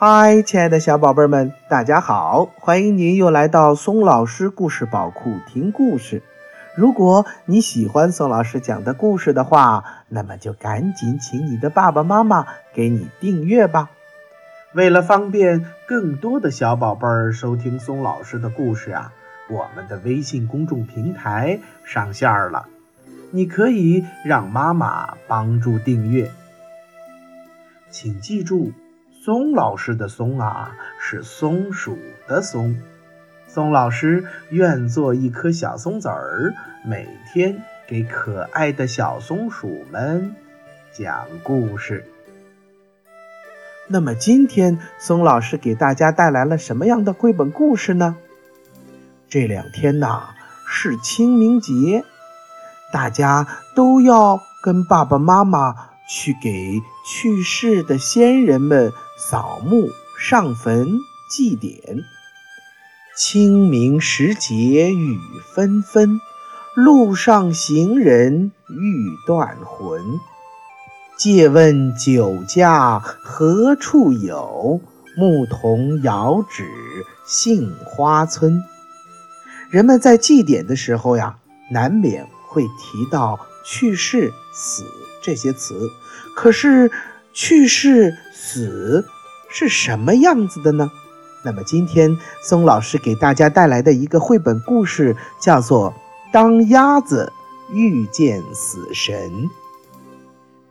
嗨，亲爱的小宝贝们，大家好！欢迎您又来到松老师故事宝库听故事。如果你喜欢宋老师讲的故事的话，那么就赶紧请你的爸爸妈妈给你订阅吧。为了方便更多的小宝贝儿收听松老师的故事啊，我们的微信公众平台上线了，你可以让妈妈帮助订阅。请记住。松老师的“松”啊，是松鼠的“松”。松老师愿做一颗小松子儿，每天给可爱的小松鼠们讲故事。那么今天松老师给大家带来了什么样的绘本故事呢？这两天呐是清明节，大家都要跟爸爸妈妈去给去世的先人们。扫墓、上坟、祭典。清明时节雨纷纷，路上行人欲断魂。借问酒家何处有？牧童遥指杏花村。人们在祭典的时候呀，难免会提到去世、死这些词。可是，去世。死是什么样子的呢？那么今天松老师给大家带来的一个绘本故事叫做《当鸭子遇见死神》。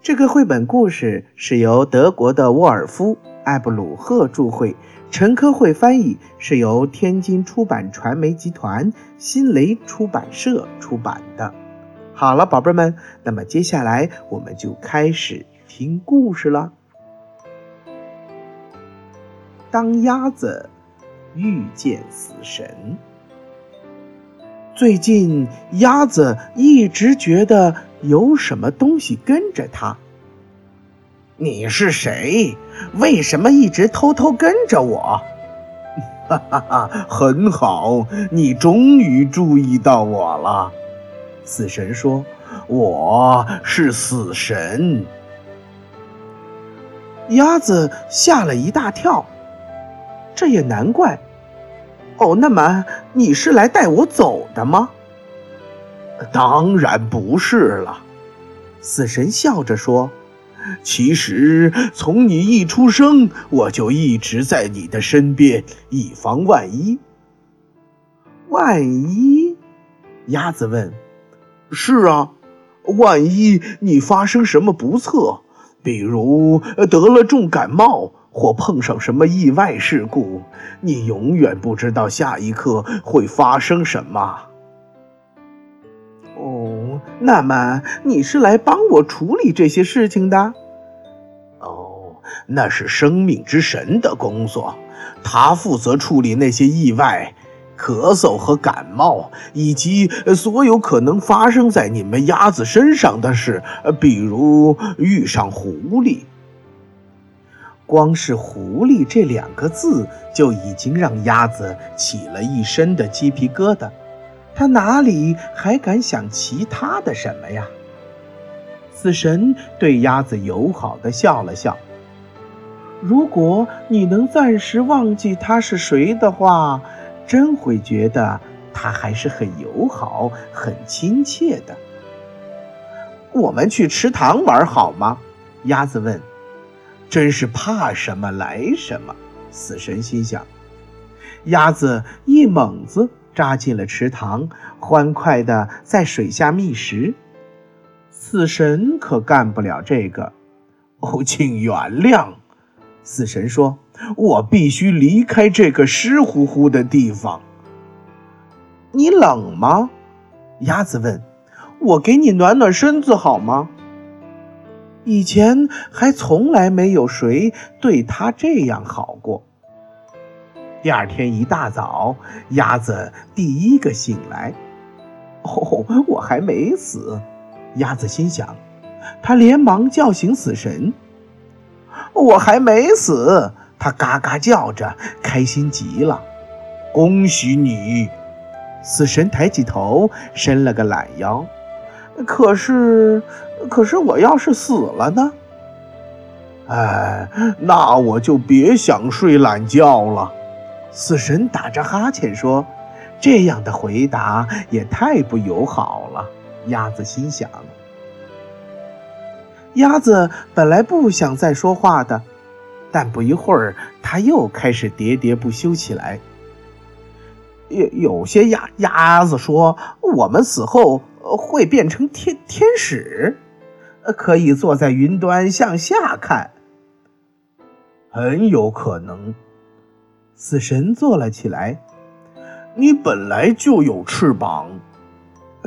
这个绘本故事是由德国的沃尔夫·艾布鲁赫著绘，陈科慧翻译，是由天津出版传媒集团新雷出版社出版的。好了，宝贝们，那么接下来我们就开始听故事了。当鸭子遇见死神，最近鸭子一直觉得有什么东西跟着它。你是谁？为什么一直偷偷跟着我？哈哈哈，很好，你终于注意到我了。死神说：“我是死神。”鸭子吓了一大跳。这也难怪，哦，那么你是来带我走的吗？当然不是了，死神笑着说：“其实从你一出生，我就一直在你的身边，以防万一。”万一？鸭子问：“是啊，万一你发生什么不测，比如得了重感冒。”或碰上什么意外事故，你永远不知道下一刻会发生什么。哦，那么你是来帮我处理这些事情的？哦，那是生命之神的工作，他负责处理那些意外、咳嗽和感冒，以及所有可能发生在你们鸭子身上的事，比如遇上狐狸。光是“狐狸”这两个字就已经让鸭子起了一身的鸡皮疙瘩，他哪里还敢想其他的什么呀？死神对鸭子友好的笑了笑：“如果你能暂时忘记他是谁的话，真会觉得他还是很友好、很亲切的。”我们去池塘玩好吗？鸭子问。真是怕什么来什么，死神心想。鸭子一猛子扎进了池塘，欢快地在水下觅食。死神可干不了这个。哦，请原谅，死神说：“我必须离开这个湿乎乎的地方。”你冷吗？鸭子问。我给你暖暖身子好吗？以前还从来没有谁对他这样好过。第二天一大早，鸭子第一个醒来。哦，我还没死，鸭子心想。他连忙叫醒死神。我还没死，他嘎嘎叫着，开心极了。恭喜你！死神抬起头，伸了个懒腰。可是。可是我要是死了呢？哎，那我就别想睡懒觉了。死神打着哈欠说：“这样的回答也太不友好了。”鸭子心想。鸭子本来不想再说话的，但不一会儿，它又开始喋喋不休起来。有有些鸭鸭子说，我们死后会变成天天使，可以坐在云端向下看。很有可能，死神坐了起来。你本来就有翅膀，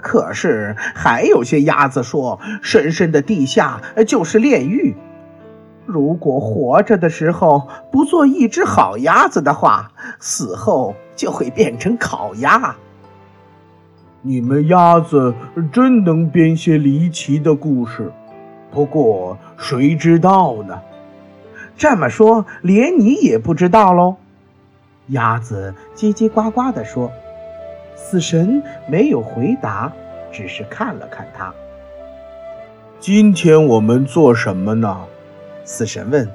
可是还有些鸭子说，深深的地下就是炼狱。如果活着的时候不做一只好鸭子的话，死后就会变成烤鸭。你们鸭子真能编些离奇的故事，不过谁知道呢？这么说，连你也不知道喽？鸭子叽叽呱呱地说。死神没有回答，只是看了看他。今天我们做什么呢？死神问。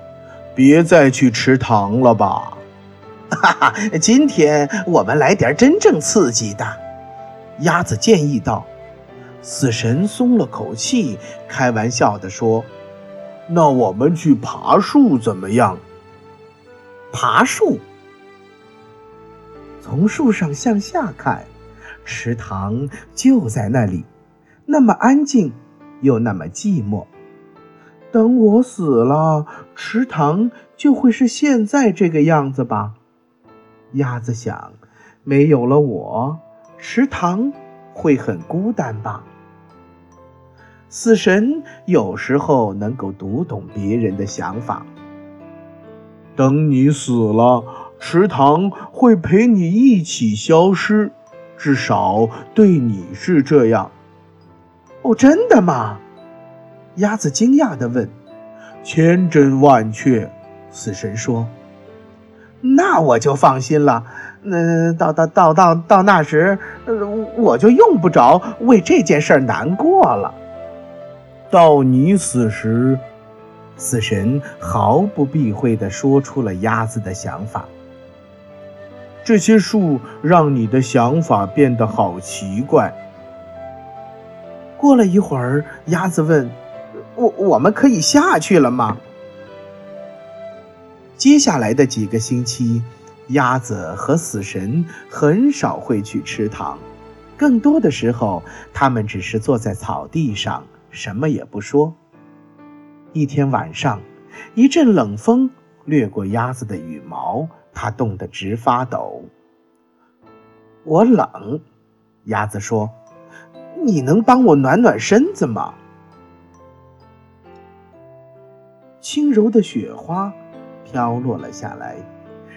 别再去池塘了吧？哈哈，今天我们来点真正刺激的。鸭子建议道。死神松了口气，开玩笑地说。那我们去爬树怎么样？爬树，从树上向下看，池塘就在那里，那么安静，又那么寂寞。等我死了，池塘就会是现在这个样子吧？鸭子想，没有了我，池塘会很孤单吧？死神有时候能够读懂别人的想法。等你死了，池塘会陪你一起消失，至少对你是这样。哦，真的吗？鸭子惊讶地问。千真万确，死神说。那我就放心了。那到到到到到那时，我就用不着为这件事难过了。到你死时，死神毫不避讳地说出了鸭子的想法。这些树让你的想法变得好奇怪。过了一会儿，鸭子问：“我我们可以下去了吗？”接下来的几个星期，鸭子和死神很少会去池塘，更多的时候，他们只是坐在草地上。什么也不说。一天晚上，一阵冷风掠过鸭子的羽毛，他冻得直发抖。我冷，鸭子说：“你能帮我暖暖身子吗？”轻柔的雪花飘落了下来，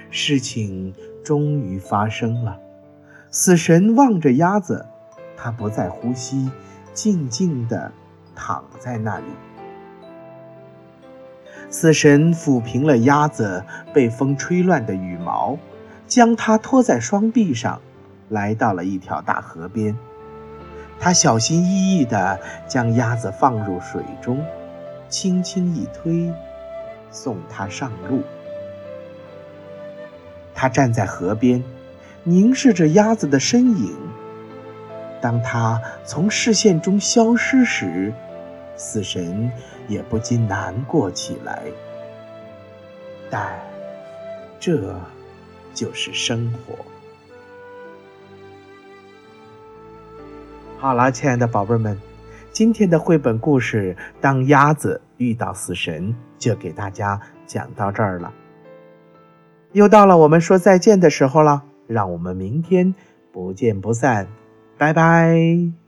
事情终于发生了。死神望着鸭子，它不再呼吸，静静的。躺在那里，死神抚平了鸭子被风吹乱的羽毛，将它托在双臂上，来到了一条大河边。他小心翼翼地将鸭子放入水中，轻轻一推，送它上路。他站在河边，凝视着鸭子的身影。当它从视线中消失时，死神也不禁难过起来，但这就是生活。好了，亲爱的宝贝们，今天的绘本故事《当鸭子遇到死神》就给大家讲到这儿了。又到了我们说再见的时候了，让我们明天不见不散，拜拜。